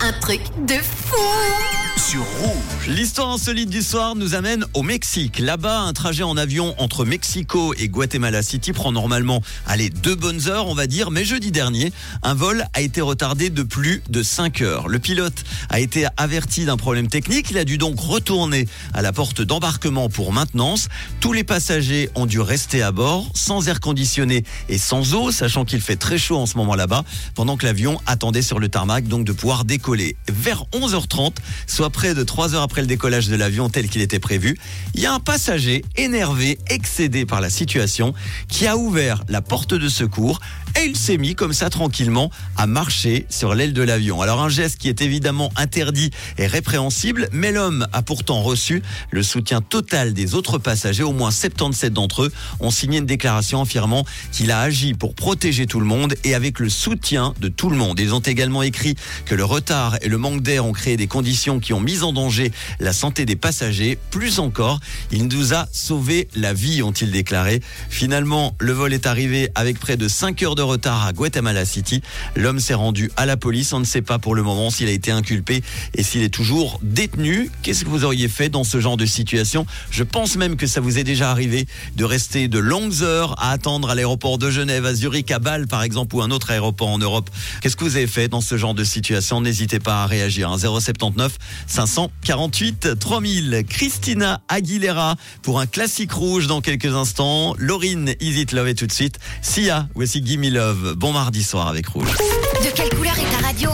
un truc de fou sur Rouge. L'histoire insolite du soir nous amène au Mexique. Là-bas, un trajet en avion entre Mexico et Guatemala City prend normalement, allez, deux bonnes heures, on va dire, mais jeudi dernier, un vol a été retardé de plus de 5 heures. Le pilote a été averti d'un problème technique, il a dû donc retourner à la porte d'embarquement pour maintenance. Tous les passagers ont dû rester à bord, sans air conditionné et sans eau, sachant qu'il fait très chaud en ce moment là-bas, pendant que l'avion attendait sur le tarmac, donc de pouvoir décoller. Vers 11h30, soit près de 3 heures après le décollage de l'avion tel qu'il était prévu, il y a un passager énervé, excédé par la situation, qui a ouvert la porte de secours et il s'est mis comme ça tranquillement à marcher sur l'aile de l'avion. Alors un geste qui est évidemment interdit et répréhensible, mais l'homme a pourtant reçu le soutien total des autres passagers. Au moins 77 d'entre eux ont signé une déclaration affirmant qu'il a agi pour protéger tout le monde et avec le soutien de tout le monde. Ils ont également écrit que le retard et le manque d'air ont créé des conditions qui ont mis en danger la santé des passagers. Plus encore, il nous a sauvé la vie, ont-ils déclaré. Finalement, le vol est arrivé avec près de 5 heures de retard à Guatemala City. L'homme s'est rendu à la police. On ne sait pas pour le moment s'il a été inculpé et s'il est toujours détenu. Qu'est-ce que vous auriez fait dans ce genre de situation? Je pense même que ça vous est déjà arrivé de rester de longues heures à attendre à l'aéroport de Genève, à Zurich, à Bâle par exemple, ou un autre aéroport en Europe. Qu'est-ce que vous avez fait dans ce genre de situation? N'hésitez pas à réagir. 079 548 3000. Christina Aguilera pour un classique rouge dans quelques instants. Laurine, Is It Love? Et tout de suite. Sia, voici Gimme Love. Bon mardi soir avec Rouge. De quelle couleur est ta radio?